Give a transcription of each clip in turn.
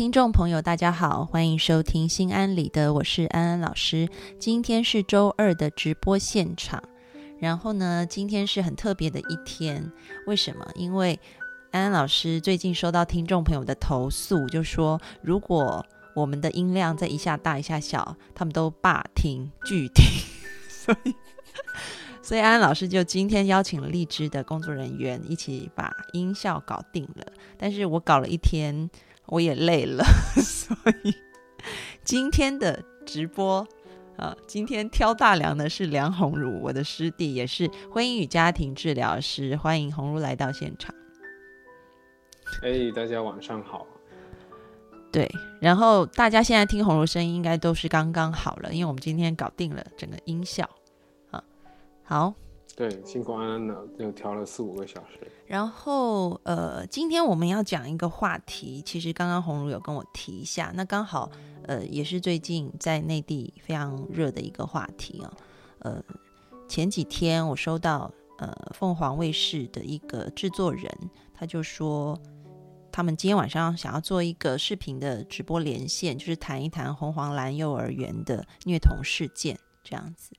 听众朋友，大家好，欢迎收听心安理得，我是安安老师。今天是周二的直播现场，然后呢，今天是很特别的一天。为什么？因为安安老师最近收到听众朋友的投诉，就说如果我们的音量在一下大一下小，他们都霸听拒听，所以。所以安安老师就今天邀请了荔枝的工作人员一起把音效搞定了，但是我搞了一天，我也累了，所以今天的直播啊，今天挑大梁的是梁红茹，我的师弟，也是婚姻与家庭治疗师，欢迎红茹来到现场。哎，大家晚上好。对，然后大家现在听红茹声音应该都是刚刚好了，因为我们今天搞定了整个音效。啊好，对，辛苦安安了，又调了四五个小时。然后，呃，今天我们要讲一个话题，其实刚刚红茹有跟我提一下，那刚好，呃，也是最近在内地非常热的一个话题啊。呃，前几天我收到，呃，凤凰卫视的一个制作人，他就说，他们今天晚上想要做一个视频的直播连线，就是谈一谈红黄蓝幼儿园的虐童事件这样子。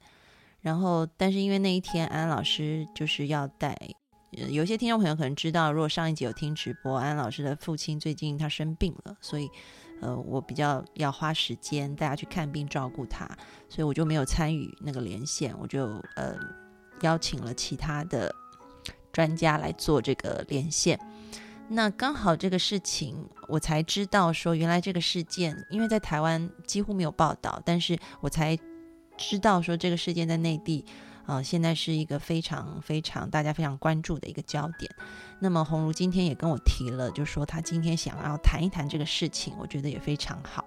然后，但是因为那一天安老师就是要带，有些听众朋友可能知道，如果上一集有听直播，安老师的父亲最近他生病了，所以，呃，我比较要花时间大家去看病照顾他，所以我就没有参与那个连线，我就呃邀请了其他的专家来做这个连线。那刚好这个事情我才知道说，原来这个事件因为在台湾几乎没有报道，但是我才。知道说这个事件在内地，呃，现在是一个非常非常大家非常关注的一个焦点。那么红茹今天也跟我提了，就说他今天想要谈一谈这个事情，我觉得也非常好，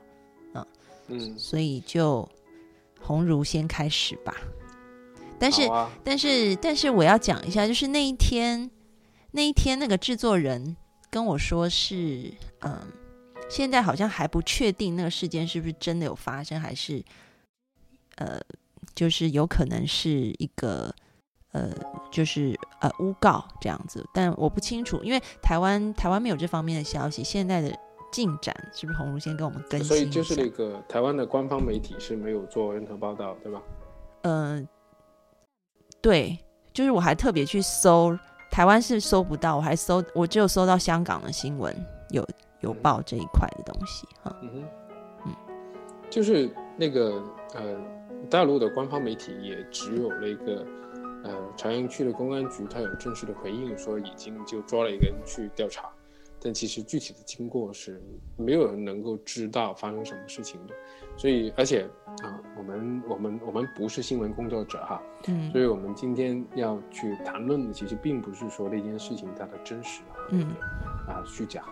嗯嗯，所以就红茹先开始吧。但是但是但是我要讲一下，就是那一天那一天那个制作人跟我说是，嗯，现在好像还不确定那个事件是不是真的有发生，还是。呃，就是有可能是一个呃，就是呃诬告这样子，但我不清楚，因为台湾台湾没有这方面的消息。现在的进展是不是红茹先跟我们更新？所以就是那个台湾的官方媒体是没有做任何报道，对吧？嗯，对，就是我还特别去搜，台湾是搜不到，我还搜，我只有搜到香港的新闻有有报这一块的东西哈。嗯哼，嗯，就是那个呃。大陆的官方媒体也只有那个，呃，朝阳区的公安局，他有正式的回应说已经就抓了一个人去调查，但其实具体的经过是没有人能够知道发生什么事情的。所以，而且啊，我们我们我们不是新闻工作者哈，嗯，所以我们今天要去谈论的其实并不是说那件事情它的真实啊，嗯，啊虚假，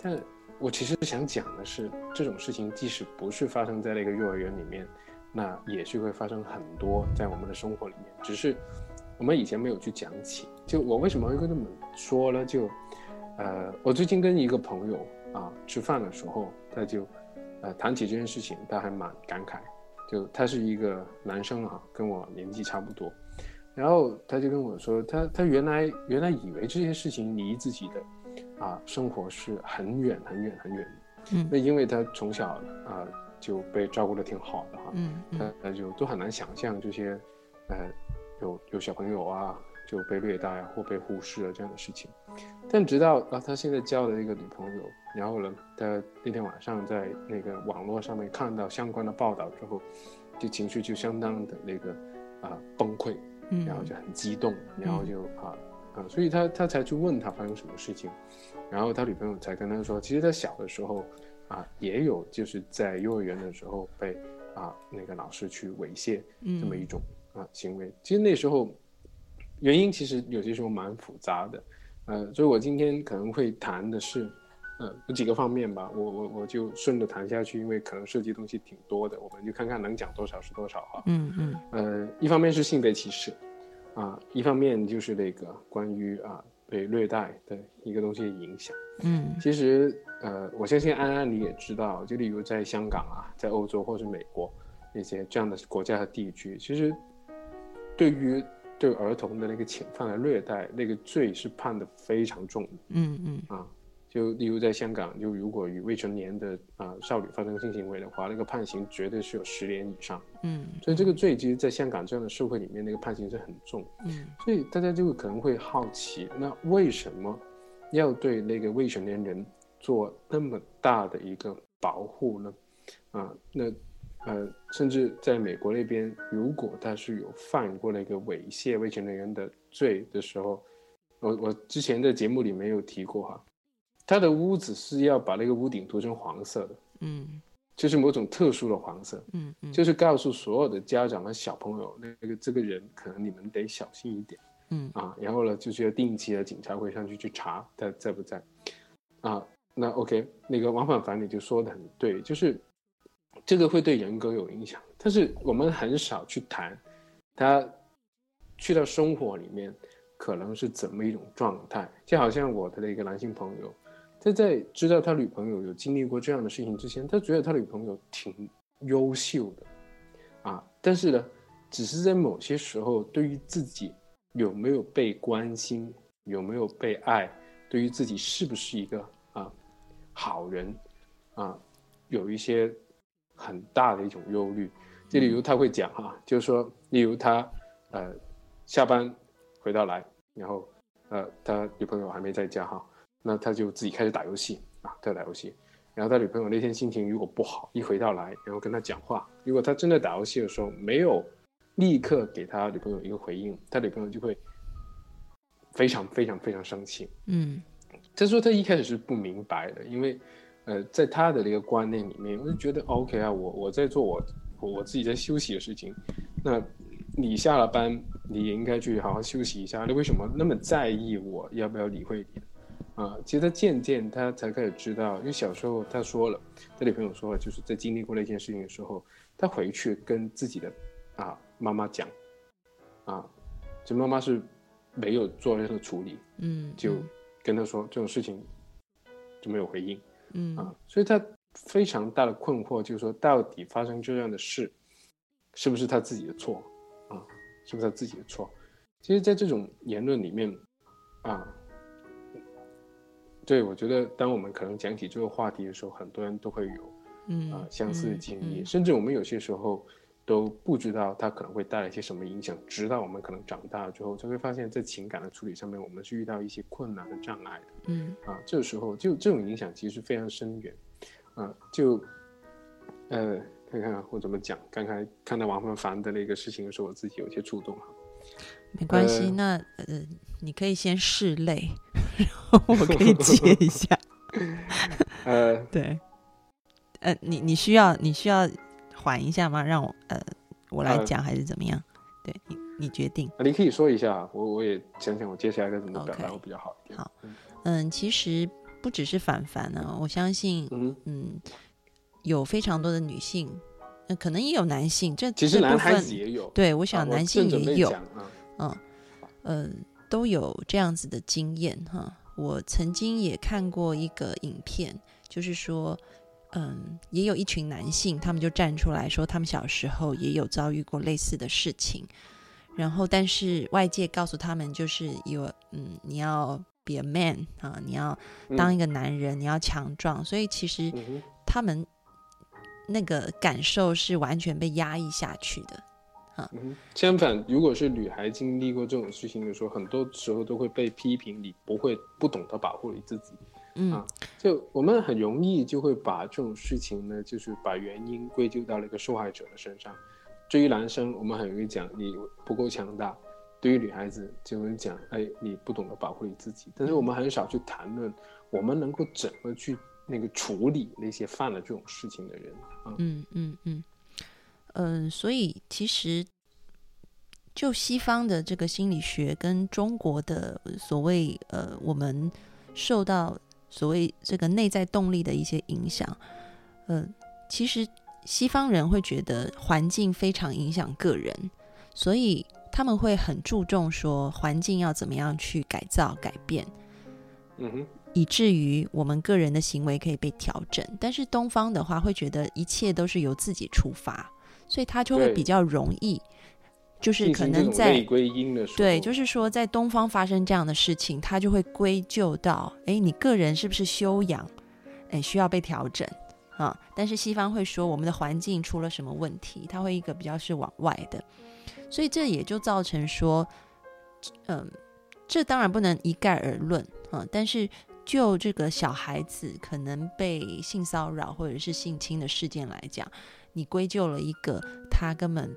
但我其实想讲的是，这种事情即使不是发生在那个幼儿园里面。那也是会发生很多在我们的生活里面，只是我们以前没有去讲起。就我为什么会跟他们说呢？就，呃，我最近跟一个朋友啊吃饭的时候，他就，呃，谈起这件事情，他还蛮感慨。就他是一个男生啊，跟我年纪差不多，然后他就跟我说，他他原来原来以为这些事情离自己的啊生活是很远很远很远，嗯，那因为他从小啊。就被照顾的挺好的哈，嗯，那那就都很难想象这些，呃，有有小朋友啊就被虐待啊或被忽视啊这样的事情，但直到啊他现在交了一个女朋友，然后呢，他那天晚上在那个网络上面看到相关的报道之后，就情绪就相当的那个啊崩溃，嗯，然后就很激动，然后就啊啊，所以他他才去问他发生什么事情，然后他女朋友才跟他说，其实他小的时候。啊，也有就是在幼儿园的时候被啊那个老师去猥亵这么一种啊行为。其实那时候原因其实有些时候蛮复杂的，呃，所以我今天可能会谈的是，呃，有几个方面吧。我我我就顺着谈下去，因为可能涉及东西挺多的，我们就看看能讲多少是多少哈。嗯嗯。呃，一方面是性别歧视，啊，一方面就是那个关于啊被虐待的一个东西的影响。嗯，其实。呃，我相信安安你也知道，就例如在香港啊，在欧洲或是美国那些这样的国家和地区，其实对于对儿童的那个侵犯和虐待那个罪是判的非常重的。嗯嗯啊，就例如在香港，就如果与未成年的啊、少女发生性行为的话，那个判刑绝对是有十年以上。嗯，所以这个罪其实在香港这样的社会里面，那个判刑是很重。嗯所以大家就可能会好奇，那为什么要对那个未成年人做那么大的一个保护呢？啊，那呃，甚至在美国那边，如果他是有犯过那个猥亵未成年人的罪的时候，我我之前的节目里没有提过哈，他的屋子是要把那个屋顶涂成黄色的，嗯就是某种特殊的黄色。嗯嗯，就是告诉所有的家长和小朋友，那个这个人可能你们得小心一点嗯啊。然后呢，就是要定期的警察会上去去查他在不在啊。那 OK，那个王凡凡你就说的很对，就是这个会对人格有影响，但是我们很少去谈他去到生活里面可能是怎么一种状态。就好像我的那个男性朋友，他在知道他女朋友有经历过这样的事情之前，他觉得他女朋友挺优秀的，啊，但是呢，只是在某些时候，对于自己有没有被关心，有没有被爱，对于自己是不是一个啊好人，啊，有一些很大的一种忧虑。就例如他会讲哈、就是说，例如他呃下班回到来，然后呃他女朋友还没在家哈，那他就自己开始打游戏啊，他打游戏。然后他女朋友那天心情如果不好，一回到来，然后跟他讲话，如果他真的打游戏的时候没有立刻给他女朋友一个回应，他女朋友就会非常非常非常生气。嗯他说他一开始是不明白的，因为呃，在他的那个观念里面，我就觉得 OK 啊，我我在做我我我自己在休息的事情，那你下了班，你也应该去好好休息一下。你为什么那么在意我要不要理会你？啊，其实他渐渐他才开始知道，因为小时候他说了，他女朋友说了，就是在经历过那件事情的时候，他回去跟自己的啊妈妈讲，啊，就妈妈是没有做任何处理，嗯，就跟他说这种事情就没有回应嗯啊，所以他非常大的困惑，就是说到底发生这样的事，是不是他自己的错啊？是不是他自己的错？其实，在这种言论里面啊，对我觉得，当我们可能讲起这个话题的时候，很多人都会有嗯啊相似的经历，嗯甚至我们有些时候都不知道它可能会带来一些什么影响，直到我们可能长大了之后，才会发现，在情感的处理上面，我们是遇到一些困难和障碍的嗯啊。这个时候，就这种影响其实非常深远啊。就呃，看看我怎么讲。刚才看到王凡凡的那个事情的时候，我自己有些触动哈。没关系，呃那呃，你可以先拭泪，然后我可以接一下。呃，对，呃，你你需要你需要缓一下吗？让我呃我来呃讲还是怎么样？对你你决定。你可以说一下，我我也想想我接下来该怎么表达会比较好一点。好嗯，其实不只是凡凡呢，我相信嗯，嗯有非常多的女性，呃、可能也有男性，这其实男孩子也有，对我我想男性也有。嗯，呃，都有这样子的经验哈。我曾经也看过一个影片，就是说，嗯，也有一群男性，他们就站出来说，他们小时候也有遭遇过类似的事情，然后但是外界告诉他们，就是有，嗯，你要 be a man 啊，你要当一个男人，你要强壮，所以其实他们那个感受是完全被压抑下去的。嗯，相反，如果是女孩经历过这种事情的时候，很多时候都会被批评你不会不懂得保护你自己。嗯啊就我们很容易就会把这种事情呢，就是把原因归咎到那个受害者的身上。对于男生，我们很容易讲你不够强大；对于女孩子，就会讲哎你不懂得保护你自己。但是我们很少去谈论我们能够怎么去那个处理那些犯了这种事情的人啊。嗯嗯嗯，嗯，所以其实就西方的这个心理学跟中国的所谓呃，我们受到所谓这个内在动力的一些影响，呃，其实西方人会觉得环境非常影响个人，所以他们会很注重说环境要怎么样去改造改变。嗯哼，以至于我们个人的行为可以被调整。但是东方的话，会觉得一切都是由自己出发，所以他就会比较容易就是可能在对，就是说在东方发生这样的事情，他就会归咎到，哎，你个人是不是修养，哎，需要被调整啊？但是西方会说我们的环境出了什么问题，他会一个比较是往外的，所以这也就造成说，嗯，这当然不能一概而论啊，但是就这个小孩子可能被性骚扰或者是性侵的事件来讲，你归咎了一个他根本。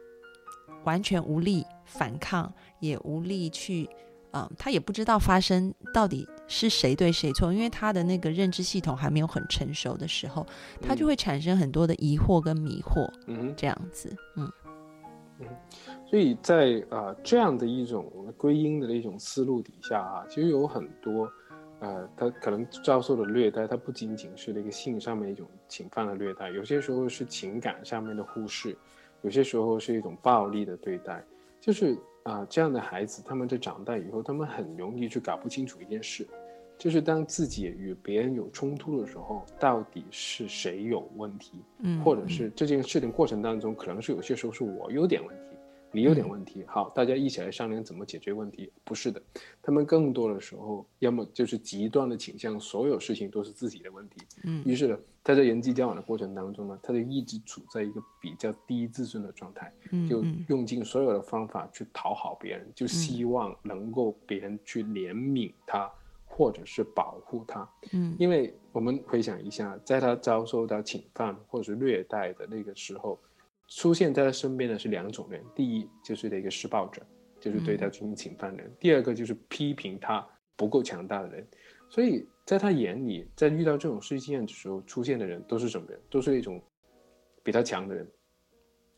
完全无力反抗，也无力去，嗯，他也不知道发生到底是谁对谁错，因为他的那个认知系统还没有很成熟的时候，他就会产生很多的疑惑跟迷惑，嗯，这样子，嗯，嗯，所以在啊这样的一种归因的一种思路底下啊，其实有很多，呃，他可能遭受的虐待，他不仅仅是那个性上面一种侵犯的虐待，有些时候是情感上面的忽视。有些时候是一种暴力的对待，就是啊，这样的孩子他们在长大以后，他们很容易去搞不清楚一件事，就是当自己与别人有冲突的时候，到底是谁有问题，嗯，或者是这件事情过程当中，可能是有些时候是我有点问题。你有点问题，好，大家一起来商量怎么解决问题。不是的，他们更多的时候，要么就是极端的倾向，所有事情都是自己的问题。嗯，于是呢，他在人际交往的过程当中呢，他就一直处在一个比较低自尊的状态，就用尽所有的方法去讨好别人，就希望能够别人去怜悯他，或者是保护他。嗯，因为我们回想一下，在他遭受到侵犯或者是虐待的那个时候。出现在他身边的是两种人，第一就是那个施暴者，就是对他进行侵犯的人；第二个就是批评他不够强大的人。所以在他眼里，在遇到这种事件的时候，出现的人都是什么人？都是一种比他强的人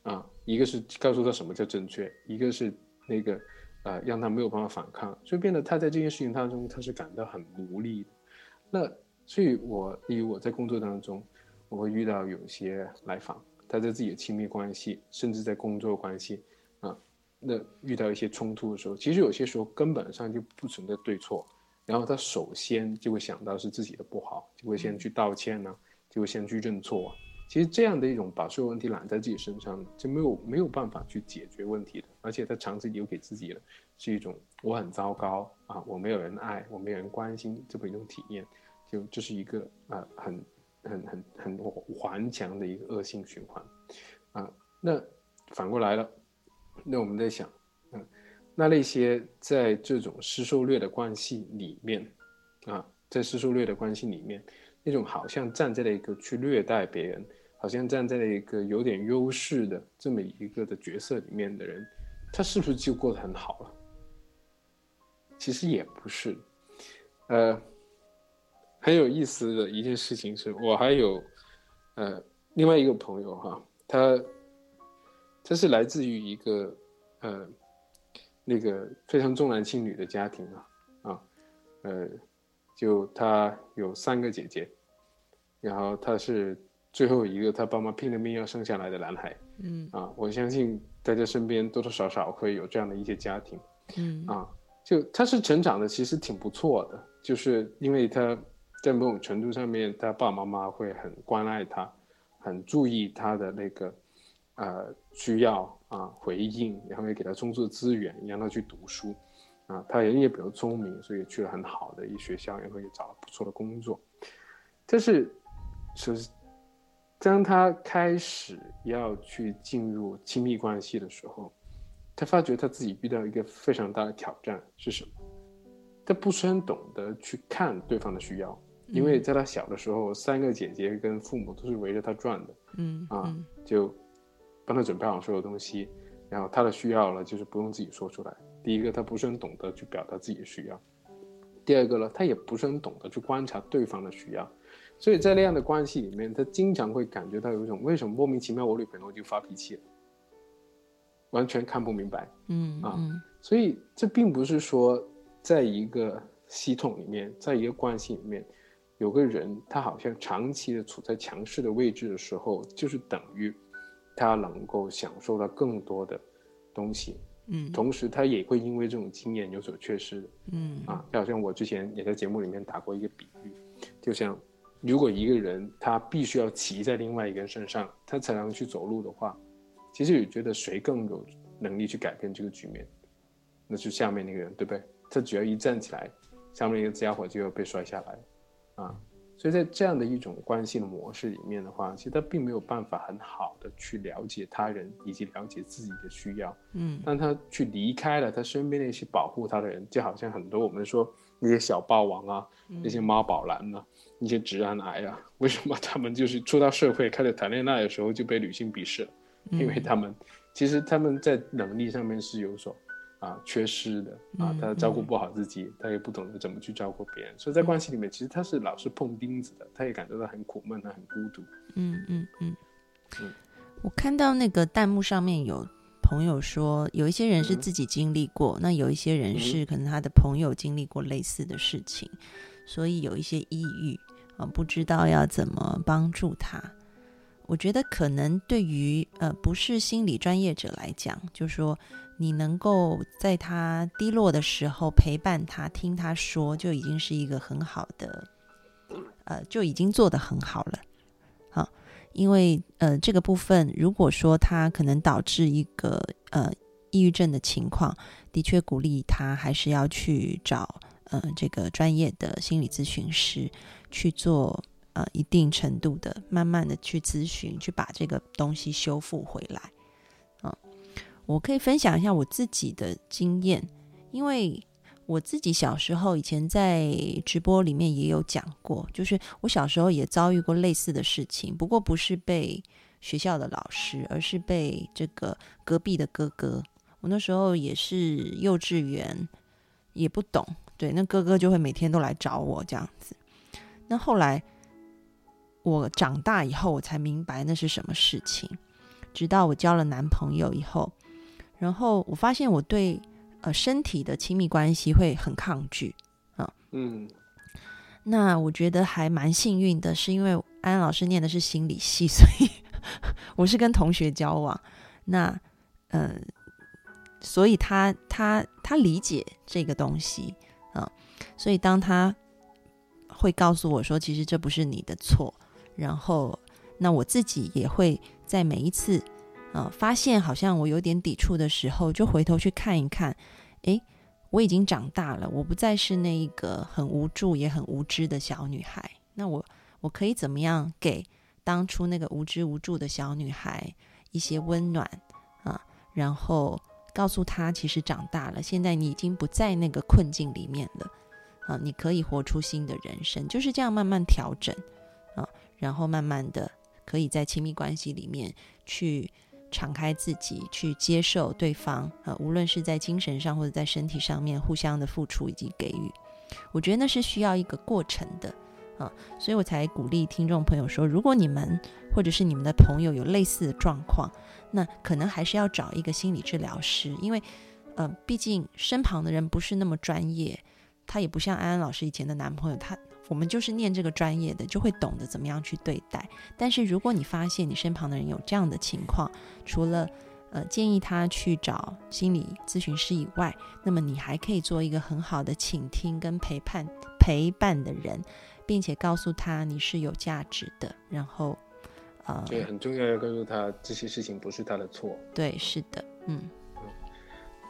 啊！一个是告诉他什么叫正确，一个是那个呃让他没有办法反抗，所以变得他在这件事情当中他是感到很无力的。那所以，我例如我在工作当中，我会遇到有些来访。他在自己的亲密关系，甚至在工作关系，啊，那遇到一些冲突的时候，其实有些时候根本上就不存在对错，然后他首先就会想到是自己的不好，就会先去道歉呢，就会先去认错。其实这样的一种把所有问题揽在自己身上，就没有没有办法去解决问题的，而且他长期留给自己的是一种我很糟糕啊，我没有人爱，我没有人关心这么一种体验，就这是一个啊很。很很很顽强的一个恶性循环，啊，那反过来了，那我们在想，嗯，那那些在这种施受虐的关系里面，啊，在施受虐的关系里面，那种好像站在了一个去虐待别人，好像站在了一个有点优势的这么一个的角色里面的人，他是不是就过得很好了？其实也不是，呃。很有意思的一件事情是，我还有，呃，另外一个朋友哈，他，他是来自于一个，呃，那个非常重男轻女的家庭啊，啊，呃，就他有三个姐姐，然后他是最后一个他爸妈拼了命要生下来的男孩，嗯，啊，我相信大家身边多多少少会有这样的一些家庭，嗯，啊，就他是成长的其实挺不错的，就是因为他。在某种程度上面，他爸爸妈妈会很关爱他，很注意他的那个，呃，需要啊，回应，然后也给他充足的资源，让他去读书，啊，他人也比较聪明，所以去了很好的一学校，然后也找了不错的工作。但是，是当他开始要去进入亲密关系的时候，他发觉他自己遇到一个非常大的挑战是什么？他不是很懂得去看对方的需要。因为在他小的时候，三个姐姐跟父母都是围着他转的，嗯啊，就帮他准备好所有东西，然后他的需要了，就是不用自己说出来。第一个，他不是很懂得去表达自己的需要；第二个呢，他也不是很懂得去观察对方的需要。所以在那样的关系里面，他经常会感觉到有一种为什么莫名其妙我女朋友就发脾气了，完全看不明白，嗯啊，所以这并不是说在一个系统里面，在一个关系里面。有个人，他好像长期的处在强势的位置的时候，就是等于他能够享受到更多的东西，嗯，同时他也会因为这种经验有所缺失，嗯。啊，就好像我之前也在节目里面打过一个比喻，就像如果一个人他必须要骑在另外一个人身上，他才能去走路的话，其实你觉得谁更有能力去改变这个局面，那就下面那个人，对不对？他只要一站起来，下面一个家伙就要被摔下来，啊。所以在这样的一种关系的模式里面的话，其实他并没有办法很好的去了解他人以及了解自己的需要。嗯，当他去离开了他身边那些保护他的人，就好像很多我们说那些小霸王啊，那些妈宝男啊，那些直男癌啊，为什么他们就是出到社会开始谈恋爱的时候就被女性鄙视了？因为他们其实他们在能力上面是有所。啊，缺失的啊，他照顾不好自己，他也不懂得怎么去照顾别人，所以在关系里面，其实他是老是碰钉子的，他也感觉到很苦闷，他很孤独。嗯嗯嗯嗯。我看到那个弹幕上面有朋友说，有一些人是自己经历过，那有一些人是可能他的朋友经历过类似的事情，所以有一些抑郁啊，不知道要怎么帮助他。我觉得可能对于呃不是心理专业者来讲，就是说。你能够在他低落的时候陪伴他，听他说，就已经是一个很好的，呃，就已经做得很好了。好，因为呃，这个部分如果说他可能导致一个呃抑郁症的情况，的确鼓励他还是要去找呃这个专业的心理咨询师去做呃一定程度的慢慢的去咨询，去把这个东西修复回来。我可以分享一下我自己的经验，因为我自己小时候以前在直播里面也有讲过，就是我小时候也遭遇过类似的事情，不过不是被学校的老师，而是被这个隔壁的哥哥。我那时候也是幼稚园，也不懂，对，那哥哥就会每天都来找我这样子。那后来我长大以后，我才明白那是什么事情，直到我交了男朋友以后。然后我发现我对呃身体的亲密关系会很抗拒啊，嗯，那我觉得还蛮幸运的，是因为安安老师念的是心理系，所以我是跟同学交往，那呃，所以他他他理解这个东西啊，所以当他会告诉我说，其实这不是你的错，然后那我自己也会在每一次。呃，发现好像我有点抵触的时候，就回头去看一看，诶，我已经长大了，我不再是那一个很无助也很无知的小女孩。那我我可以怎么样给当初那个无知无助的小女孩一些温暖啊？然后告诉她，其实长大了，现在你已经不在那个困境里面了啊，你可以活出新的人生，就是这样慢慢调整啊，然后慢慢的可以在亲密关系里面去。敞开自己去接受对方，呃，无论是在精神上或者在身体上面互相的付出以及给予，我觉得那是需要一个过程的，啊，所以我才鼓励听众朋友说，如果你们或者是你们的朋友有类似的状况，那可能还是要找一个心理治疗师，因为，呃，毕竟身旁的人不是那么专业，他也不像安安老师以前的男朋友，他。我们就是念这个专业的，就会懂得怎么样去对待。但是如果你发现你身旁的人有这样的情况，除了呃建议他去找心理咨询师以外，那么你还可以做一个很好的倾听跟陪伴陪伴的人，并且告诉他你是有价值的。然后，呃，对，很重要要告诉他这些事情不是他的错。对，是的，嗯。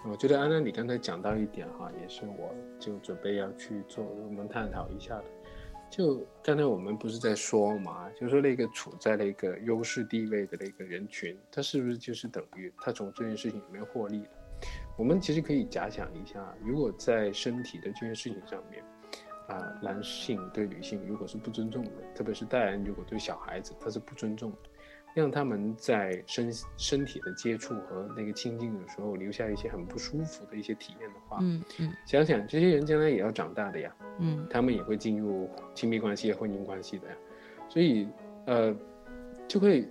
我觉得安安，你刚才讲到一点哈，也是我就准备要去做我们探讨一下的。就刚才我们不是在说嘛，就说那个处在那个优势地位的那个人群，他是不是就是等于他从这件事情里面获利了？我们其实可以假想一下，如果在身体的这件事情上面，啊，男性对女性如果是不尊重的，特别是大人如果对小孩子他是不尊重的。让他们在身身体的接触和那个亲近的时候，留下一些很不舒服的一些体验的话，嗯嗯，想想这些人将来也要长大的呀，嗯，他们也会进入亲密关系、婚姻关系的呀，所以呃，就会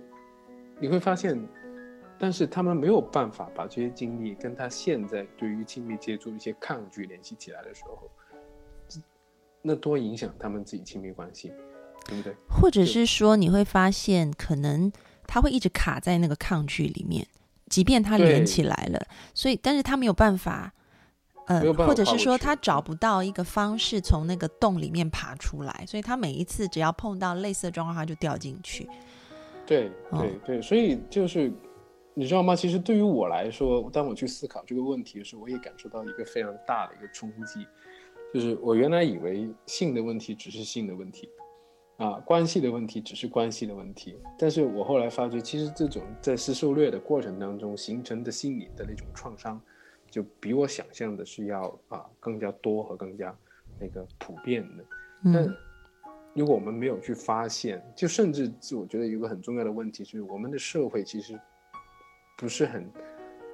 你会发现，但是他们没有办法把这些经历跟他现在对于亲密接触一些抗拒联系起来的时候，那多影响他们自己亲密关系，对不对？或者是说你会发现可能。他会一直卡在那个抗拒里面，即便他连起来了，所以，但是他没有办法，呃，或者是说他找不到一个方式从那个洞里面爬出来，所以他每一次只要碰到类似的状况，他就掉进去。对对对，所以就是你知道吗？其实对于我来说，当我去思考这个问题的时候，我也感受到一个非常大的一个冲击，就是我原来以为性的问题只是性的问题，啊，关系的问题只是关系的问题，但是我后来发觉，其实这种在施受虐的过程当中形成的心理的那种创伤，就比我想象的是要啊更加多和更加那个普遍的。那如果我们没有去发现，就甚至我觉得有个很重要的问题就是，我们的社会其实不是很，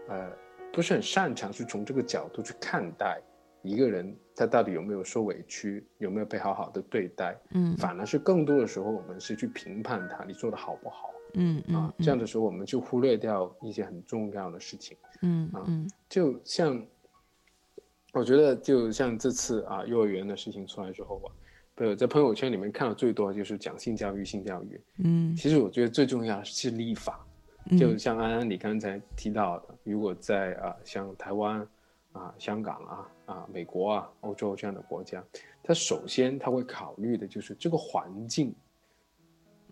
呃，不是很擅长去从这个角度去看待一个人他到底有没有受委屈，有没有被好好的对待。嗯，反而是更多的时候，我们是去评判他，你做的好不好。嗯嗯啊，这样的时候我们就忽略掉一些很重要的事情。嗯啊嗯就像，我觉得就像这次啊，幼儿园的事情出来之后啊，对，在朋友圈里面看到最多的就是讲性教育、性教育。嗯其实我觉得最重要的是立法，嗯，就像安安你刚才提到的，如果在啊像台湾啊、香港啊、啊美国啊、欧洲这样的国家，他首先他会考虑的就是这个环境，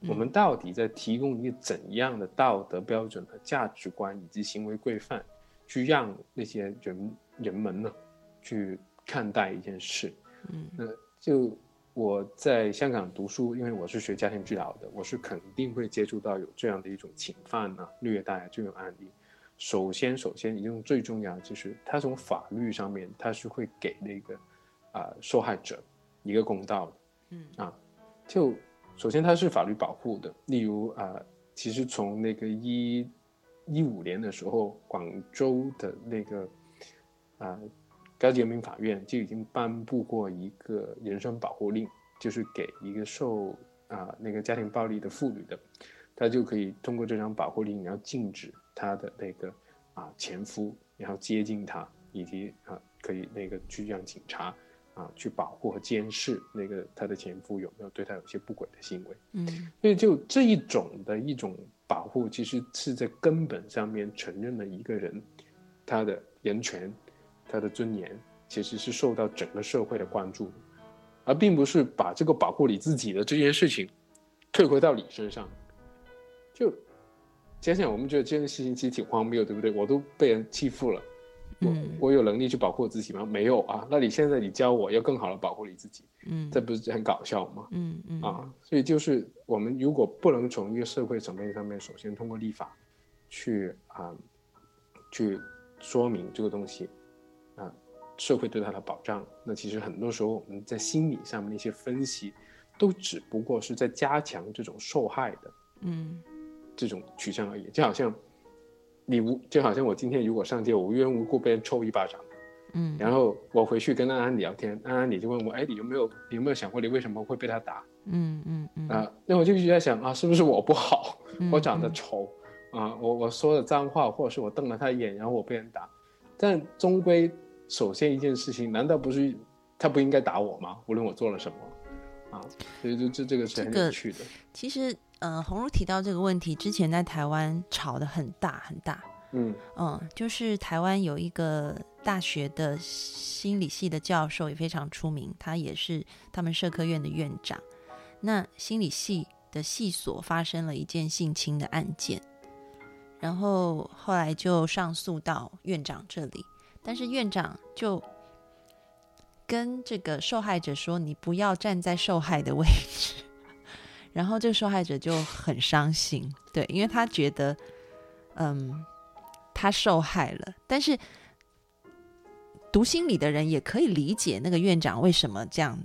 我们到底在提供一个怎样的道德标准和价值观以及行为规范，去让那些人人们呢去看待一件事。嗯那就我在香港读书，因为我是学家庭治疗的，我是肯定会接触到有这样的一种侵犯啊、虐待啊这种案例。首先，首先一种最重要的就是，他从法律上面，他是会给那个啊、受害者一个公道的。嗯啊，就首先它是法律保护的，例如啊、其实从那个一一五年的时候，广州的那个啊、高级人民法院就已经颁布过一个人身保护令，就是给一个受啊、那个家庭暴力的妇女的，她就可以通过这张保护令，然后禁止她的那个啊、前夫，然后接近她，以及啊、可以那个去让警察啊去保护和监视那个她的前夫有没有对她有些不轨的行为。嗯所以就这一种的一种保护，其实是在根本上面承认了一个人他的人权、他的尊严，其实是受到整个社会的关注，而并不是把这个保护你自己的这件事情退回到你身上。就想想，我们觉得这件事情其实挺荒谬，对不对？我都被人欺负了，我嗯我有能力去保护我自己吗？没有啊。那你现在你教我要更好的保护你自己，嗯这不是很搞笑吗？嗯嗯啊，所以就是我们如果不能从一个社会层面上面，首先通过立法去啊、去说明这个东西啊、社会对它的保障，那其实很多时候我们在心理上面的一些分析，都只不过是在加强这种受害的嗯这种取向而已，就好像你无就好像我今天如果上街，我无缘无故被人抽一巴掌。嗯，然后我回去跟安安聊天，安安你就问我，哎，你有没有你有没有想过你为什么会被他打？嗯嗯嗯。啊，那我就一直在想啊，是不是我不好，嗯我长得丑？啊，我我说了脏话，或者是我瞪了他一眼，然后我被人打，但终归，首先一件事情，难道不是他不应该打我吗？无论我做了什么，啊，所以就这这个是很有趣的，其实，呃，红茹提到这个问题之前，在台湾吵得很大很大。嗯嗯，就是台湾有一个大学的心理系的教授也非常出名，他也是他们社科院的院长。那心理系的系所发生了一件性侵的案件，然后后来就上诉到院长这里，但是院长就跟这个受害者说：“你不要站在受害的位置。”然后这个受害者就很伤心，对，因为他觉得，嗯，他受害了，但是读心理的人也可以理解那个院长为什么这样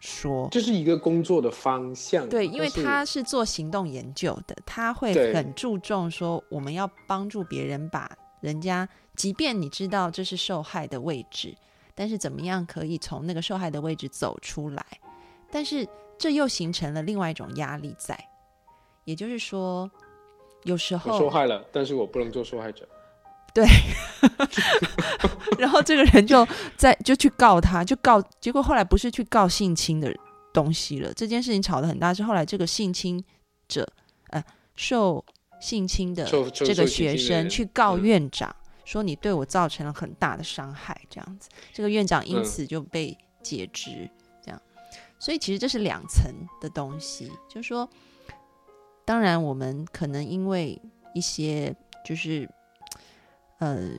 说。这是一个工作的方向，对，因为他是做行动研究的，他会很注重说我们要帮助别人把人家，即便你知道这是受害的位置，但是怎么样可以从那个受害的位置走出来？但是这又形成了另外一种压力在，也就是说，有时我候受害了，但是我不能做受害者，对。然后这个人就在就去告他，就告，结果后来不是去告性侵的东西了，这件事情吵得很大，是后来这个性侵者，呃，受性侵的这个学生去告嗯。院长，说你对我造成了很大的伤害，这样子，这个院长因嗯。此就被解职，所以其实这是两层的东西，就是说，当然我们可能因为一些就是呃，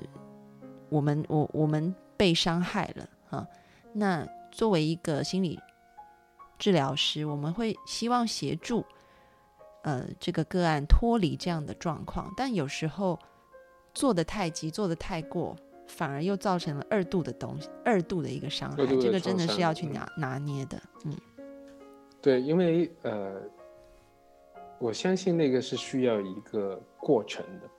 我们我我们被伤害了哈。那作为一个心理治疗师，我们会希望协助呃这个个案脱离这样的状况，但有时候做的太急，做的太过，反而又造成了二度的东西，二度的一个伤害。这个真的是要去拿拿捏的，嗯。对，因为呃，我相信那个是需要一个过程的，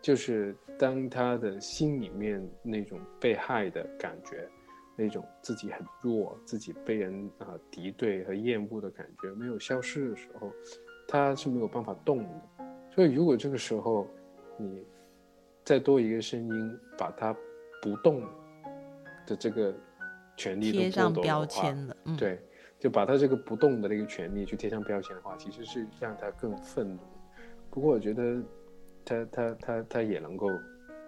就是当他的心里面那种被害的感觉，那种自己很弱、自己被人啊敌对和厌恶的感觉没有消失的时候，他是没有办法动的。所以，如果这个时候你再多一个声音，把他不动的这个权利贴上标签了，嗯对。就把他这个不动的那个权利去贴上标签的话，其实是让他更愤怒。不过我觉得，他他他他也能够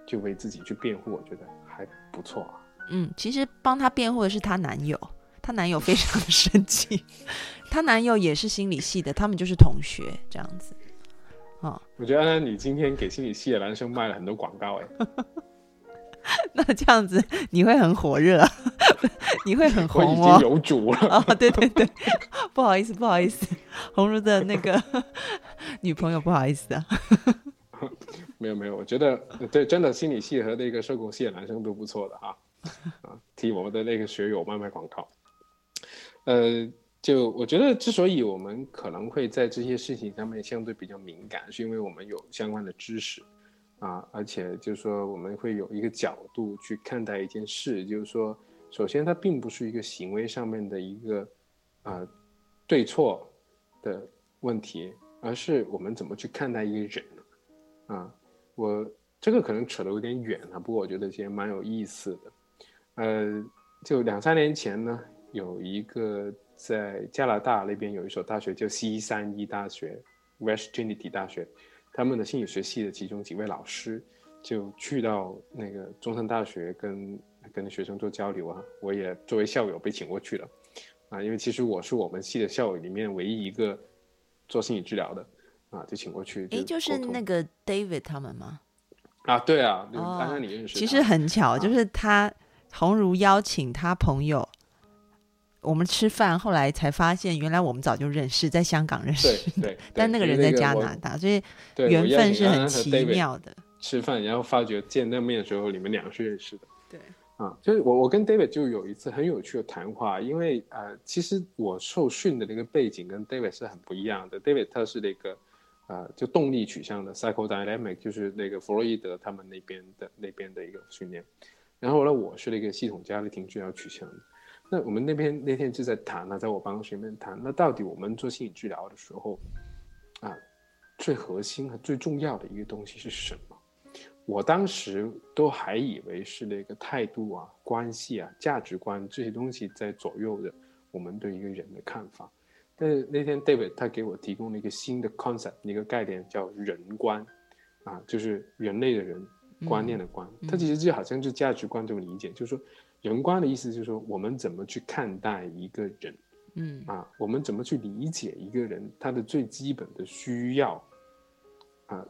就为自己去辩护，我觉得还不错啊。嗯，其实帮他辩护的是她男友，她男友非常的生气。她男友也是心理系的，他们就是同学这样子。啊，我觉得你今天给心理系的男生卖了很多广告哎。那这样子你会很火热，你会很红哦。我已经有主了啊！对对对，不好意思不好意思，红茹的那个女朋友不好意思啊。没有没有，我觉得对，真的心理系和那个社工系的男生都不错的哈。啊，替我们的那个学友卖卖广告。呃，就我觉得之所以我们可能会在这些事情上面相对比较敏感，是因为我们有相关的知识。啊，而且就是说，我们会有一个角度去看待一件事，就是说，首先它并不是一个行为上面的一个啊对错的问题，而是我们怎么去看待一个人啊。我这个可能扯得有点远了，不过我觉得其实蛮有意思的。呃，就两三年前呢，有一个在加拿大那边有一所大学叫西三一大学 （West Trinity 大学）。他们的心理学系的其中几位老师就去到那个中山大学跟跟学生做交流啊，我也作为校友被请过去了，啊，因为其实我是我们系的校友里面唯一一个做心理治疗的，啊，就请过去。哎，就是那个 David 他们吗？啊，对啊，刚刚你认识。其实很巧，就是他红如邀请他朋友。我们吃饭，后来才发现，原来我们早就认识，在香港认识。对对。但那个人在加拿大，所以缘分是很奇妙的。吃饭，然后发觉见那面的时候，你们两个是认识的。对。啊，就是我，我跟 David 就有一次很有趣的谈话，因为呃，其实我受训的那个背景跟 David 是很不一样的。David 他是那个呃，就动力取向的 psychodynamic，就是那个弗洛伊德他们那边的那边的一个训练。然后呢，我是那个系统家庭治疗取向的。那我们那边那天就在谈呢，在我办公室里面谈，那到底我们做心理治疗的时候，啊，最核心和最重要的一个东西是什么？我当时都还以为是那个态度啊、关系啊、价值观这些东西在左右着我们对一个人的看法。但是那天 David 他给我提供了一个新的 concept，一个概念叫人观，啊，就是人类的人观念的观，它其实就好像是价值观这种理解，就是说。人观的意思就是说，我们怎么去看待一个人，嗯啊，我们怎么去理解一个人他的最基本的需要，啊，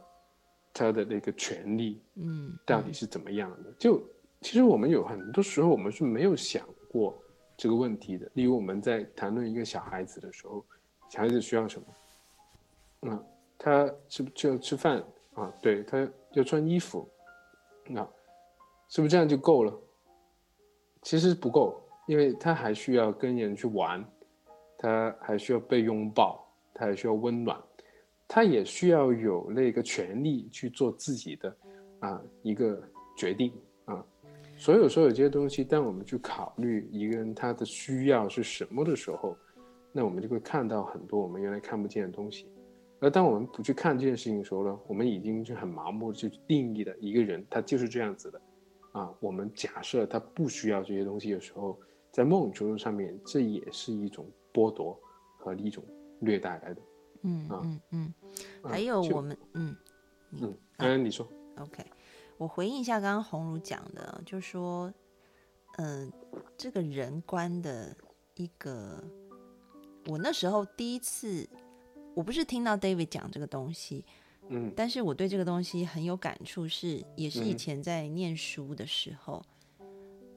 他的那个权利，嗯，到底是怎么样的？就其实我们有很多时候我们是没有想过这个问题的。例如我们在谈论一个小孩子的时候，小孩子需要什么？啊，他是不是要吃饭啊？对他要穿衣服，那是不是这样就够了？其实不够，因为他还需要跟人去玩，他还需要被拥抱，他还需要温暖，他也需要有那个权利去做自己的啊一个决定啊。所有所有这些东西，当我们去考虑一个人他的需要是什么的时候，那我们就会看到很多我们原来看不见的东西。而当我们不去看这件事情的时候呢，我们已经就很盲目的去定义的一个人，他就是这样子的。啊，我们假设他不需要这些东西的时候，在某种程度上面，这也是一种剥夺和一种虐待来的。嗯嗯嗯，还有我们嗯嗯，嗯，你说。OK，我回应一下刚刚红茹讲的，就说，嗯，这个人观的一个，我那时候第一次，我不是听到 David 讲这个东西，嗯但是我对这个东西很有感触是，也是以嗯前在念书的时候，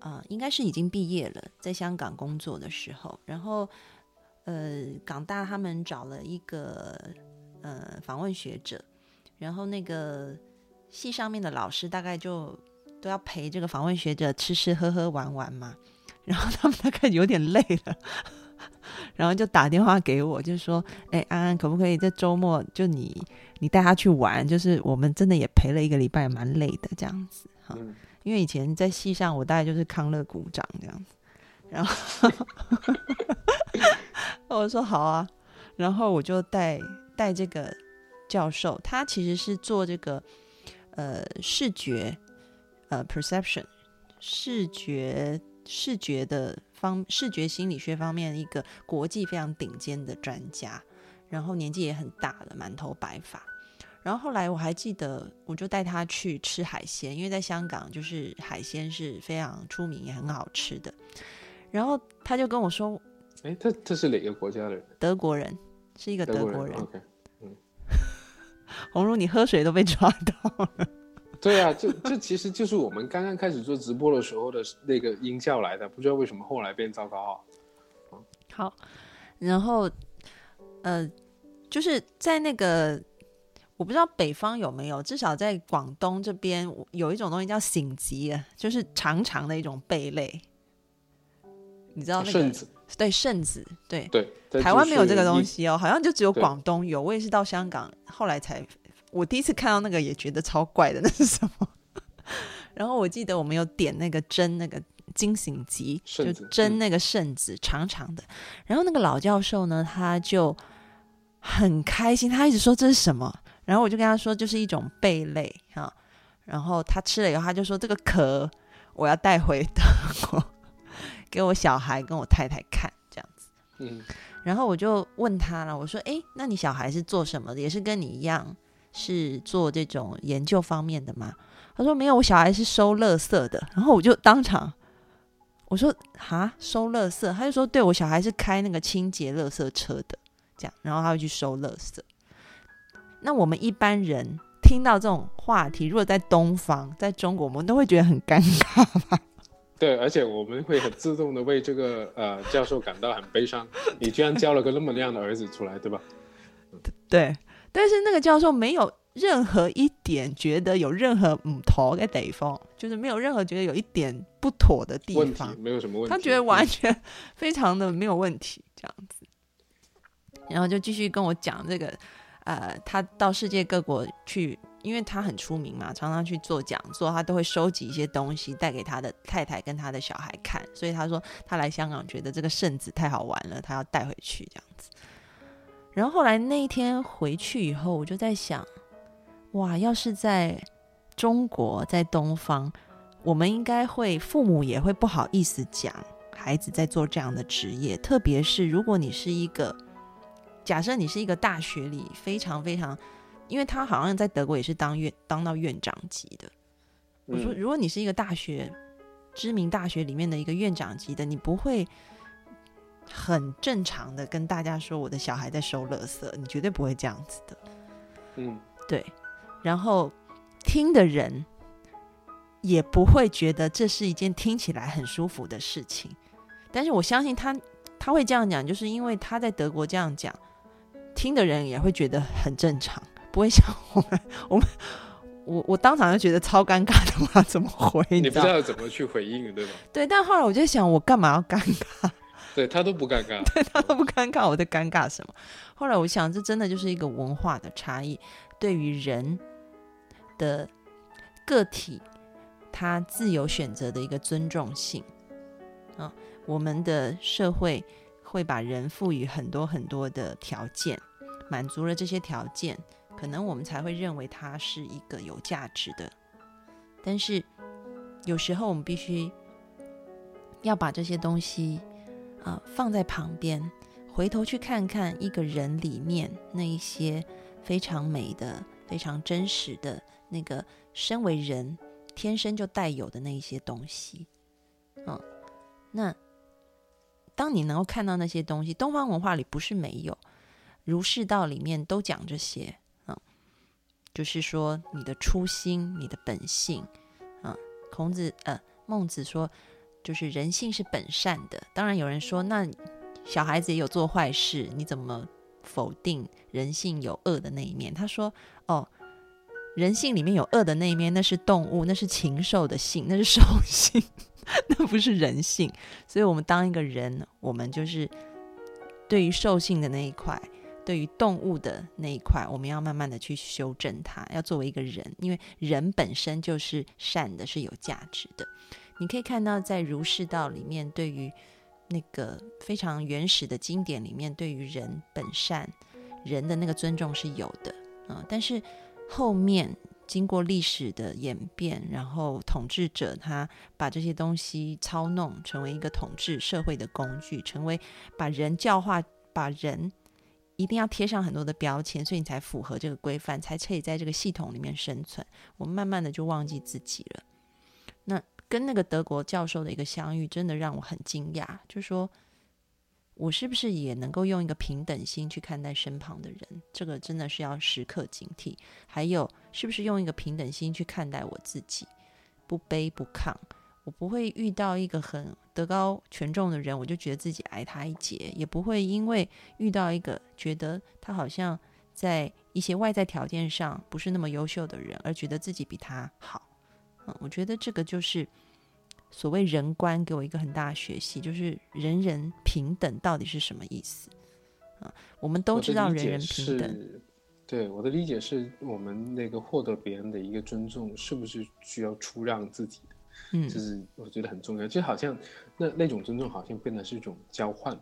啊、应该是已经毕业了，在香港工作的时候，然后呃，港大他们找了一个呃访问学者，然后那个系上面的老师大概就都要陪这个访问学者吃吃喝喝玩玩嘛，然后他们大概有点累了。然后就打电话给我，就说：“哎，安安，可不可以这周末就你你带他去玩？就是我们真的也陪了一个礼拜，蛮累的这样子哈。嗯因为以前在戏上，我大概就是康乐鼓掌这样子。然后 我说好啊，然后我就带带这个教授，他其实是做这个呃视觉呃 perception 视觉视觉的方视觉心理学方面一个国际非常顶尖的专家，然后年纪也很大了，满头白发。然后后来我还记得，我就带他去吃海鲜，因为在香港就是海鲜是非常出名也很好吃的。然后他就跟我说，哎，他他是哪个国家的人？德国人是一个德国国人。OK，红茹，你喝水都被抓到了。对啊，这这其实就是我们刚刚开始做直播的时候的那个音效来的，不知道为什么后来变糟糕啊。好，然后呃，就是在那个我不知道北方有没有，至少在广东这边有一种东西叫醒吉啊，就是长长的一种贝类。你知道那个圣子，对圣子对对，它台湾没有这个东西哦，好像就只有广东有。我也是到香港后来才，我第一次看到那个也觉得超怪的，那是什么？然后我记得我们有点那个蒸那个惊醒吉，就蒸那个圣子，长长的。然后那个老教授呢，他就很开心，他一直说这是什么，然后我就跟他说就是一种贝类啊、然后他吃了以后，他就说这个壳我要带回德国给我小孩跟我太太看，这样子。嗯然后我就问他了，我说：“哎，那你小孩是做什么的？也是跟你一样是做这种研究方面的吗？”他说：“没有，我小孩是收垃圾的。”然后我就当场我说：“哈，收垃圾？”他就说：“对，我小孩是开那个清洁垃圾车的，这样，然后他会去收垃圾。”那我们一般人听到这种话题，如果在东方，在中国，我们都会觉得很尴尬吧？对，而且我们会很自动的为这个呃教授感到很悲伤。你居然教了个那么亮的儿子出来，对吧？对，但是那个教授没有任何一点觉得有任何唔妥的地方，就是没有任何觉得有一点不妥的地方，没有什么问题。他觉得完嗯全非常的没有问题这样子，然后就继续跟我讲这个，呃，他到世界各国去。因为他很出名嘛，常常去做讲座，他都会收集一些东西带给他的太太跟他的小孩看，所以他说他来香港觉得这个圣子太好玩了，他要带回去这样子。然后后来那一天回去以后，我就在想，哇，要是在中国，在东方，我们应该会父母也会不好意思讲孩子在做这样的职业，特别是如果你是一个，假设你是一个大学里非常非常，因为他好像在德国也是当院当到院长级的。我说，嗯如果你是一个大学知名大学里面的一个院长级的，你不会很正常的跟大家说我的小孩在收垃圾，你绝对不会这样子的。嗯对，然后听的人也不会觉得这是一件听起来很舒服的事情。但是我相信他他会这样讲，就是因为他在德国这样讲，听的人也会觉得很正常，不会像我们我们我 我当场就觉得超尴尬的，我要怎么回？你不知？道怎么去回应，对吧？对，但后来我就想，我干嘛要尴尬？对他都不尴尬。对他都不尴尬，我在尴尬什么？后来我想，这真的就是一个文化的差异，对于人的个体他自由选择的一个尊重性啊。我们的社会会把人赋予很多很多的条件，满足了这些条件，可能我们才会认为他是一个有价值的。但是有时候我们必须要把这些东西啊、放在旁边，回头去看看一个人里面那一些非常美的、非常真实的那个身为人天生就带有的那一些东西。嗯，那当你能够看到那些东西，东方文化里不是没有，儒释道里面都讲这些。嗯，就是说你的初心、你的本性。啊，孔子呃，孟子说，就是人性是本善的。当然有人说，那小孩子也有做坏事，你怎么否定人性有恶的那一面？他说，哦。人性里面有恶的那一面，那是动物，那是禽兽的性，那是兽性，那不是人性。所以，我们当一个人，我们就是对于兽性的那一块，对于动物的那一块，我们要慢慢的去修正它。要作为一个人，因为人本身就是善的，是有价值的。你可以看到，在儒释道里面，对于那个非常原始的经典里面，对于人本善人的那个尊重是有的啊，但是。后面经过历史的演变，然后统治者他把这些东西操弄成为一个统治社会的工具，成为把人教化，把人一定要贴上很多的标签，所以你才符合这个规范，才可以在这个系统里面生存。我们慢慢的就忘记自己了。跟那个德国教授的一个相遇，真的让我很惊讶，就说。我是不是也能够用一个平等心去看待身旁的人？这个真的是要时刻警惕。还有，是不是用一个平等心去看待我自己，不卑不亢？我不会遇到一个很德高权重的人，我就觉得自己矮他一截；也不会因为遇到一个觉得他好像在一些外在条件上不是那么优秀的人，而觉得自己比他好。嗯，我觉得这个就是。所谓人观给我一个很大的学习，就是人人平等到底是什么意思啊？我们都知道人人平等。对我的理解是我们那个获得别人的一个尊重，是不是需要出让自己的？嗯，就是我觉得很重要。就好像那那种尊重，好像变得是一种交换，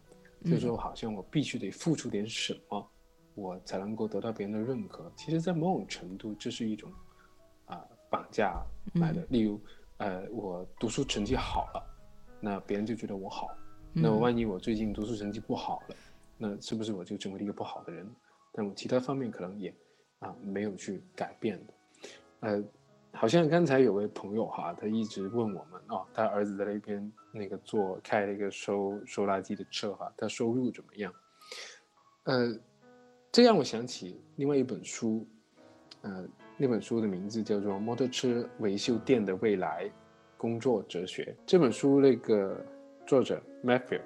就是说好像我必须得付出点什么，我才能够得到别人的认可。其实，在某种程度，这是一种啊绑架来的。例如。呃，我读书成绩好了，那别人就觉得我好。那万一我最近读书成绩不好了，那是不是我就成为了一个不好的人？但我其他方面可能也啊没有去改变的。呃，好像刚才有位朋友哈，他一直问我们哦，他儿子在那边那个做开了一个收收垃圾的车哈，他收入怎么样？呃，这让我想起另外一本书，呃。那本书的名字叫做《摩托车维修店的未来工作哲学》。这本书那个作者 Matthew，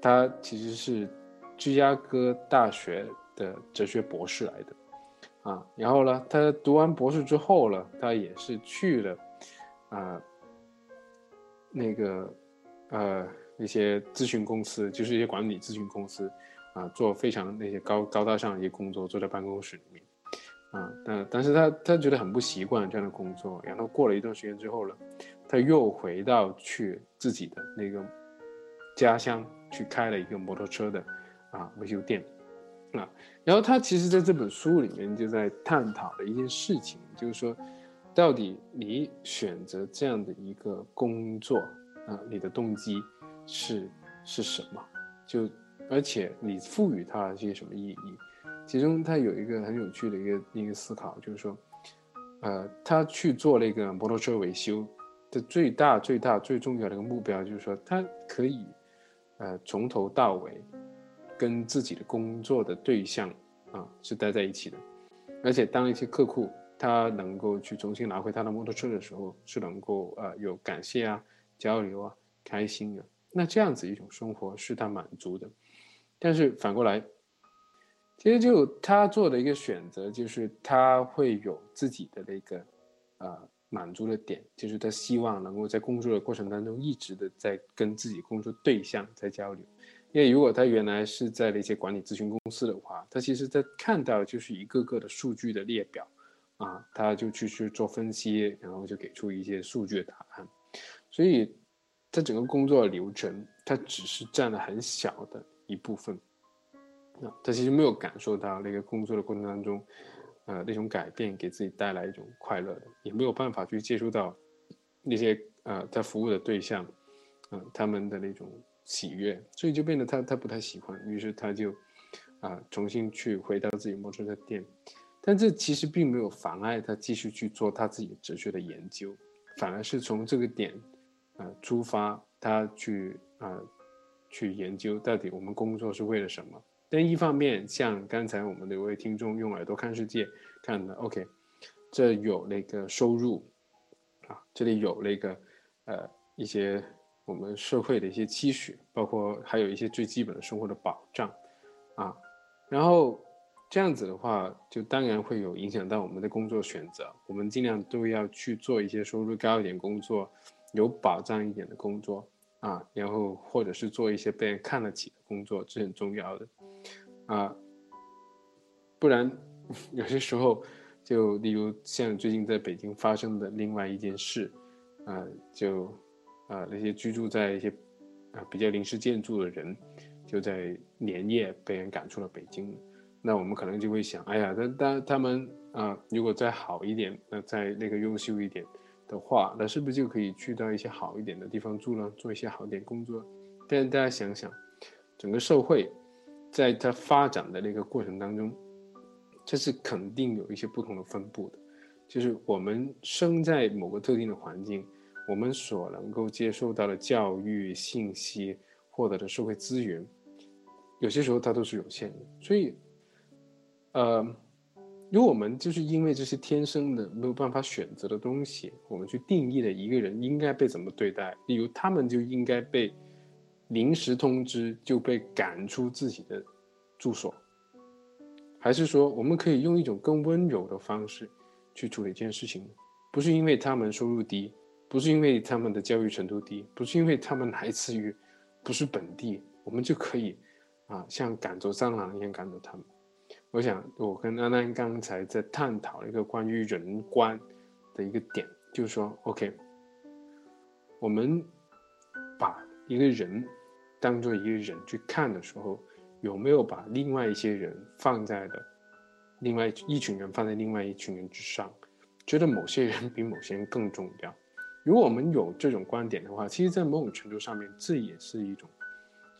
他其实是芝加哥大学的哲学博士来的，啊，然后呢，他读完博士之后呢，他也是去了啊那个呃一些咨询公司，就是一些管理咨询公司，啊，做非常那些高高大上一些工作，坐在办公室里面。啊，但但是他他觉得很不习惯这样的工作，然后过了一段时间之后呢，他又回到去自己的那个家乡去开了一个摩托车的啊维修店，啊，然后他其实在这本书里面就在探讨的一件事情，就是说，到底你选择这样的一个工作啊，你的动机是是什么？就而且你赋予它一些什么意义？其中他有一个很有趣的一个一个思考，就是说，呃，他去做那个摩托车维修的最大最大最重要的一个目标，就是说他可以，呃，从头到尾跟自己的工作的对象啊是待在一起的，而且当一些客户他能够去重新拿回他的摩托车的时候，是能够呃有感谢啊、交流啊、开心的，那这样子一种生活是他满足的，但是反过来。其实就他做的一个选择，就是他会有自己的那个，呃，满足的点，就是他希望能够在工作的过程当中一直的在跟自己工作对象在交流。因为如果他原来是在那些管理咨询公司的话，他其实在看到就是一个个的数据的列表，啊，他就去去做分析，然后就给出一些数据的答案。所以，他整个工作流程，他只是占了很小的一部分。他其实没有感受到那个工作的过程当中，呃，那种改变给自己带来一种快乐，也没有办法去接触到那些呃他服务的对象，嗯，他们的那种喜悦，所以就变得他他不太喜欢，于是他就啊重新去回到自己摩托车店，但这其实并没有妨碍他继续去做他自己哲学的研究，反而是从这个点啊出发，他去啊去研究到底我们工作是为了什么。但一方面，像刚才我们的一位听众用耳朵看世界看的，OK，这有那个收入，啊，这里有那个呃一些我们社会的一些期许，包括还有一些最基本的生活的保障，啊，然后这样子的话，就当然会有影响到我们的工作选择，我们尽量都要去做一些收入高一点工作，有保障一点的工作。啊，然后或者是做一些被人看得起的工作，这很重要的，啊，不然 有些时候，就例如像最近在北京发生的另外一件事，啊，就啊那些居住在一些啊比较临时建筑的人，就在连夜被人赶出了北京，那我们可能就会想，哎呀，那他他们啊，如果再好一点，那再那个优秀一点。的话，那是不是就可以去到一些好一点的地方住呢？做一些好一点工作？但是大家想想，整个社会在它发展的那个过程当中，这是肯定有一些不同的分布的。就是我们生在某个特定的环境，我们所能够接受到的教育信息、获得的社会资源，有些时候它都是有限的。所以，呃。如果我们就是因为这些天生的没有办法选择的东西，我们去定义了一个人应该被怎么对待，例如他们就应该被临时通知就被赶出自己的住所，还是说我们可以用一种更温柔的方式去处理这件事情？不是因为他们收入低，不是因为他们的教育程度低，不是因为他们来自于不是本地，我们就可以啊像赶走蟑螂一样赶走他们。我想，我跟安安刚才在探讨一个关于人观的一个点，就是说，OK，我们把一个人当做一个人去看的时候，有没有把另外一些人放在了另外一群人放在另外一群人之上，觉得某些人比某些人更重要？如果我们有这种观点的话，其实，在某种程度上面，这也是一种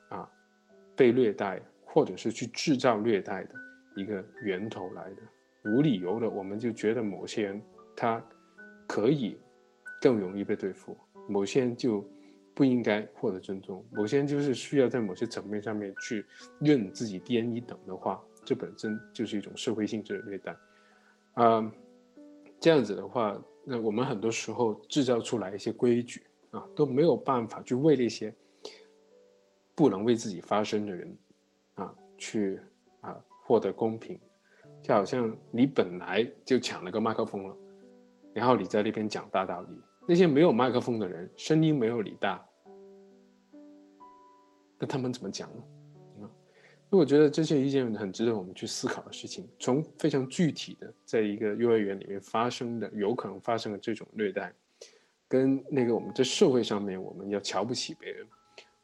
啊被虐待，或者是去制造虐待的。一个源头来的，无理由的，我们就觉得某些人他可以更容易被对付，某些人就不应该获得尊重，某些人就是需要在某些层面上面去认自己低人一等的话，这本身就是一种社会性质的虐待。啊，这样子的话，那我们很多时候制造出来一些规矩啊，都没有办法去为那些不能为自己发声的人啊去。获得公平，就好像你本来就抢了个麦克风了，然后你在那边讲大道理，那些没有麦克风的人声音没有你大，那他们怎么讲呢？那我觉得这些一件很值得我们去思考的事情。从非常具体的，在一个幼儿园里面发生的有可能发生的这种虐待，跟那个我们在社会上面我们要瞧不起别人，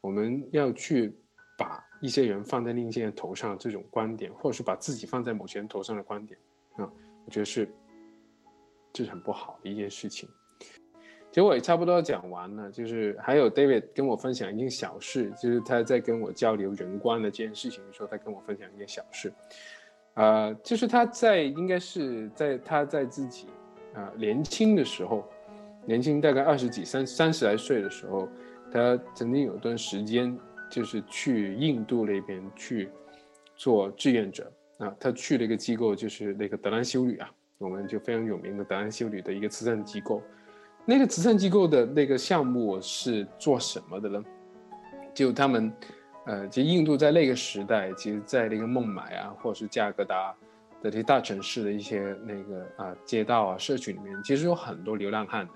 我们要去把。一些人放在另一些人头上这种观点，或者是把自己放在某些人头上的观点，啊，我觉得是这是很不好的一件事情。其实我也差不多讲完了，就是还有 David 跟我分享一件小事，就是他在跟我交流人观的这件事情的时候，他跟我分享一件小事，啊，就是他在应该是在他在自己啊年轻的时候，年轻大概二十几三三十来岁的时候，他曾经有段时间。就是去印度那边去做志愿者啊，他去了一个机构，就是那个德兰修女啊，我们就非常有名的德兰修女的一个慈善机构。那个慈善机构的那个项目是做什么的呢？就他们，呃，其实印度在那个时代，其实在那个孟买啊，或者是加格达的这些大城市的一些那个啊街道啊社区里面，其实有很多流浪汉的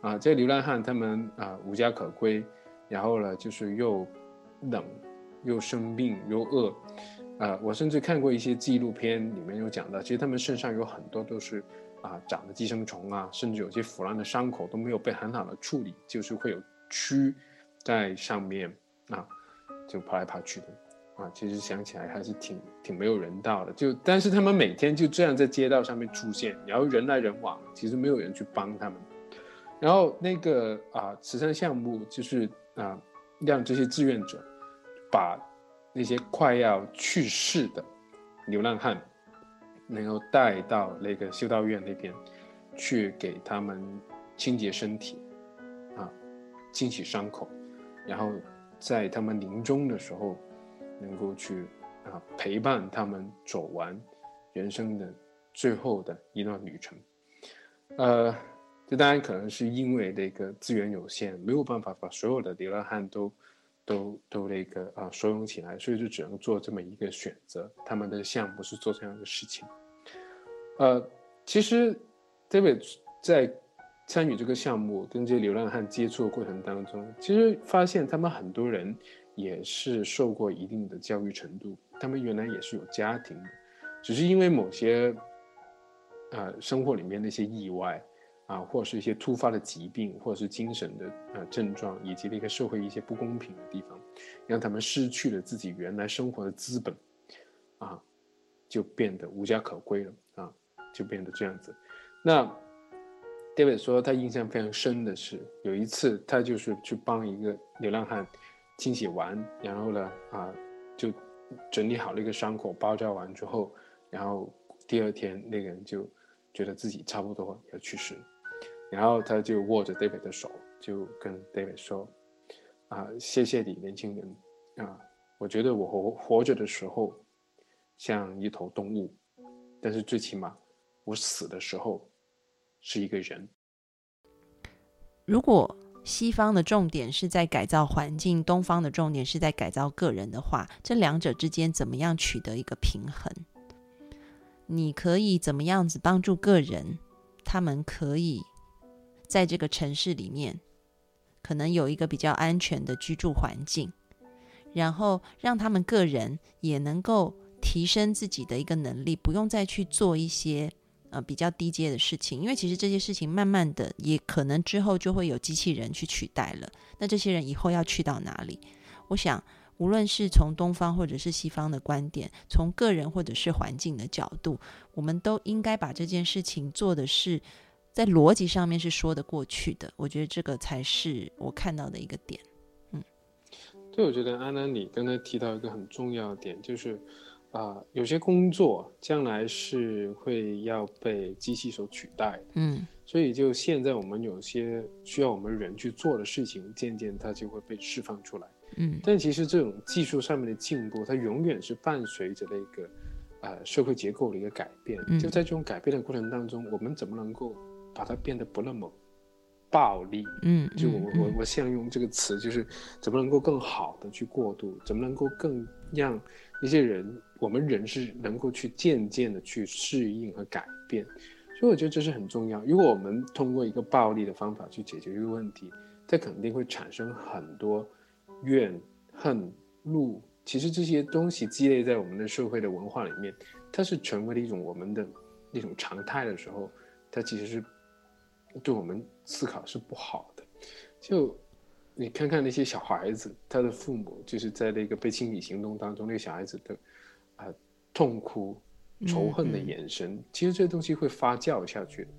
啊。这些流浪汉他们啊无家可归，然后呢就是又。冷，又生病又饿，啊，我甚至看过一些纪录片，里面有讲到，其实他们身上有很多都是啊长的寄生虫啊，甚至有些腐烂的伤口都没有被很好的处理，就是会有蛆在上面啊，就爬来爬去的，啊，其实想起来还是挺挺没有人道的。就但是他们每天就这样在街道上面出现，然后人来人往，其实没有人去帮他们。然后那个啊慈善项目就是啊。让这些志愿者把那些快要去世的流浪汉能够带到那个修道院那边去，给他们清洁身体，啊，清洗伤口，然后在他们临终的时候能够去啊陪伴他们走完人生的最后的一段旅程。呃，这当然可能是因为那个资源有限，没有办法把所有的流浪汉都都都那个啊收容起来，所以就只能做这么一个选择。他们的项目是做这样的事情。呃，其实 David 在参与这个项目跟这些流浪汉接触的过程当中，其实发现他们很多人也是受过一定的教育程度，他们原来也是有家庭的，只是因为某些呃生活里面那些意外啊，或者是一些突发的疾病，或者是精神的呃症状，以及那个社会一些不公平的地方，让他们失去了自己原来生活的资本，啊，就变得无家可归了啊。就变得这样子。那 David 说他印象非常深的是，有一次他就是去帮一个流浪汉清洗完，然后呢啊就整理好了一个伤口，包扎完之后，然后第二天那个人就觉得自己差不多要去世，然后他就握着 David 的手，就跟 David 说：“啊，谢谢你，年轻人啊，我觉得我活活着的时候像一头动物，但是最起码。”我死的时候是一个人。如果西方的重点是在改造环境，东方的重点是在改造个人的话，这两者之间怎么样取得一个平衡？你可以怎么样子帮助个人？他们可以在这个城市里面，可能有一个比较安全的居住环境，然后让他们个人也能够提升自己的一个能力，不用再去做一些。呃，比较低阶的事情，因为其实这些事情慢慢的，也可能之后就会有机器人去取代了。那这些人以后要去到哪里？我想，无论是从东方或者是西方的观点，从个人或者是环境的角度，我们都应该把这件事情做的是在逻辑上面是说得过去的。我觉得这个才是我看到的一个点。嗯，对，我觉得安安，你刚才提到一个很重要的点，就是。啊，有些工作将来是会要被机器所取代，嗯，所以就现在我们有些需要我们人去做的事情，渐渐它就会被释放出来，嗯。但其实这种技术上面的进步，它永远是伴随着那个，呃，社会结构的一个改变。就在这种改变的过程当中，我们怎么能够把它变得不那么暴力？嗯，就我我我现在用这个词，就是怎么能够更好的去过渡，怎么能够更让。一些人，我们人是能够去渐渐的去适应和改变，所以我觉得这是很重要。如果我们通过一个暴力的方法去解决这个问题，它肯定会产生很多怨恨、怒。其实这些东西积累在我们的社会的文化里面，它是成为了一种我们的那种常态的时候，它其实是对我们思考是不好的。就。你看看那些小孩子，他的父母就是在那个被清理行动当中，那个小孩子的，啊，痛哭、仇恨的眼神，其实这东西会发酵下去的。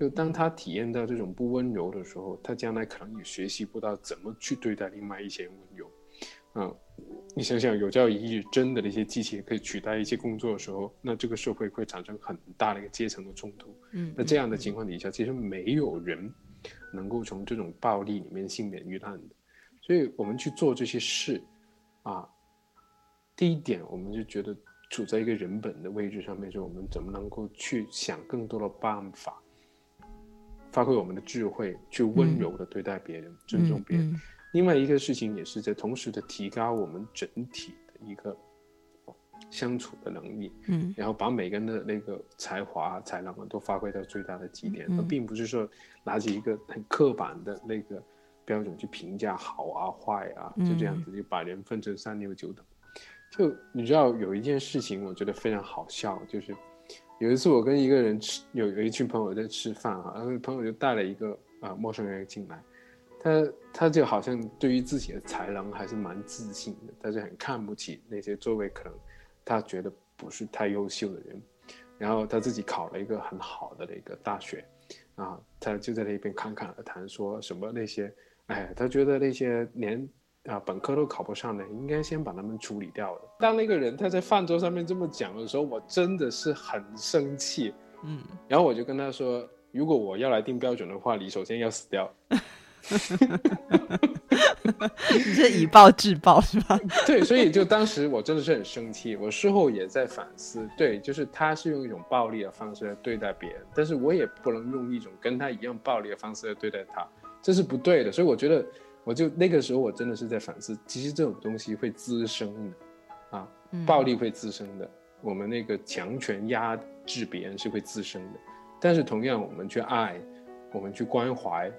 就当他体验到这种不温柔的时候，他将来可能也学习不到怎么去对待另外一些温柔。啊，你想想，有朝一日真的那些机器可以取代一些工作的时候，那这个社会会产生很大的一个阶层的冲突。嗯，那这样的情况底下，其实没有人。能够从这种暴力里面幸免于难的，所以我们去做这些事，啊，第一点我们就觉得处在一个人本的位置上面，就我们怎么能够去想更多的办法，发挥我们的智慧，去温柔的对待别人，尊重别人。另外一个事情也是在同时的提高我们整体的一个。相处的能力，嗯，然后把每个人的那个才华、才能都发挥到最大的极点，而并不是说拿起一个很刻板的那个标准去评价好啊、坏啊，就这样子就把人分成三六九等。就你知道有一件事情，我觉得非常好笑，就是有一次我跟一个人吃，有有一群朋友在吃饭啊，然后朋友就带了一个啊陌生人进来，他他就好像对于自己的才能还是蛮自信的，他就很看不起那些周围可能。他觉得不是太优秀的人，然后他自己考了一个很好的那个大学，啊，他就在那边侃侃而谈，说什么那些，哎，他觉得那些连啊本科都考不上的，应该先把他们处理掉了。当那个人他在饭桌上面这么讲的时候，我真的是很生气，嗯，然后我就跟他说，如果我要来定标准的话，你首先要死掉。你是以暴制暴是吧？对，所以就当时我真的是很生气，我事后也在反思，对，就是他是用一种暴力的方式来对待别人，但是我也不能用一种跟他一样暴力的方式来对待他，这是不对的。所以我觉得，我就那个时候我真的是在反思，其实这种东西会滋生的，啊，暴力会滋生的，我们那个强权压制别人是会滋生的，但是同样我们去爱，我们去关怀。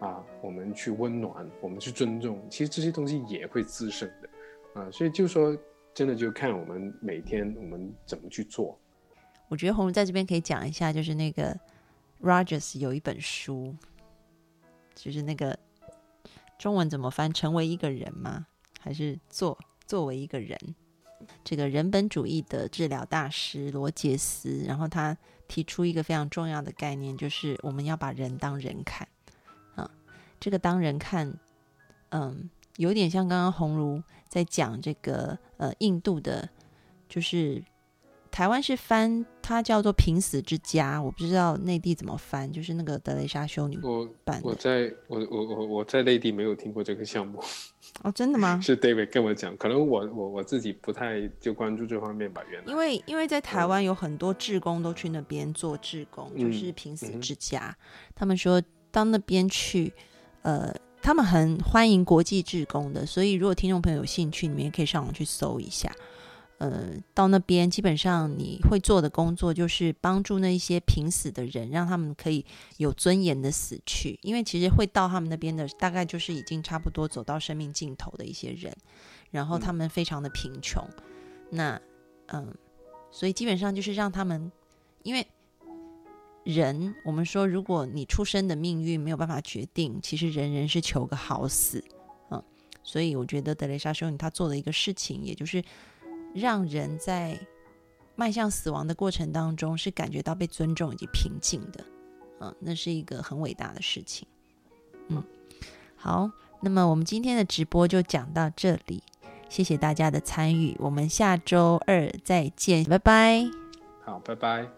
啊，我们去温暖，我们去尊重，其实这些东西也会滋生的，啊，所以就说真的就看我们每天我们怎么去做。我觉得红在这边可以讲一下，就是那个 Rogers 有一本书，就是那个中文怎么翻？成为一个人吗？还是做作为一个人？这个人本主义的治疗大师罗杰斯，然后他提出一个非常重要的概念，就是我们要把人当人看。这个当人看，嗯，有点像刚刚红茹在讲这个，呃，印度的，就是台湾是翻它叫做濒死之家，我不知道内地怎么翻，就是那个德雷莎修女版。我在我我我我在内地没有听过这个项目。哦，真的吗？是 David 跟我讲，可能我我我自己不太就关注这方面吧，原来。因为因为在台湾有很多志工都去那边做志工，就是濒死之家，他们说到那边去。呃，他们很欢迎国际志工的，所以如果听众朋友有兴趣，你们也可以上网去搜一下。呃，到那边基本上你会做的工作就是帮助那一些濒死的人，让他们可以有尊严的死去。因为其实会到他们那边的，大概就是已经差不多走到生命尽头的一些人，然后他们非常的贫穷。那嗯，所以基本上就是让他们，因为。人，我们说，如果你出生的命运没有办法决定，其实人人是求个好死，嗯，所以我觉得德雷莎修女她做的一个事情，也就是让人在迈向死亡的过程当中是感觉到被尊重以及平静的，嗯，那是一个很伟大的事情，嗯，好，那么我们今天的直播就讲到这里，谢谢大家的参与，我们下周二再见，拜拜，好，拜拜。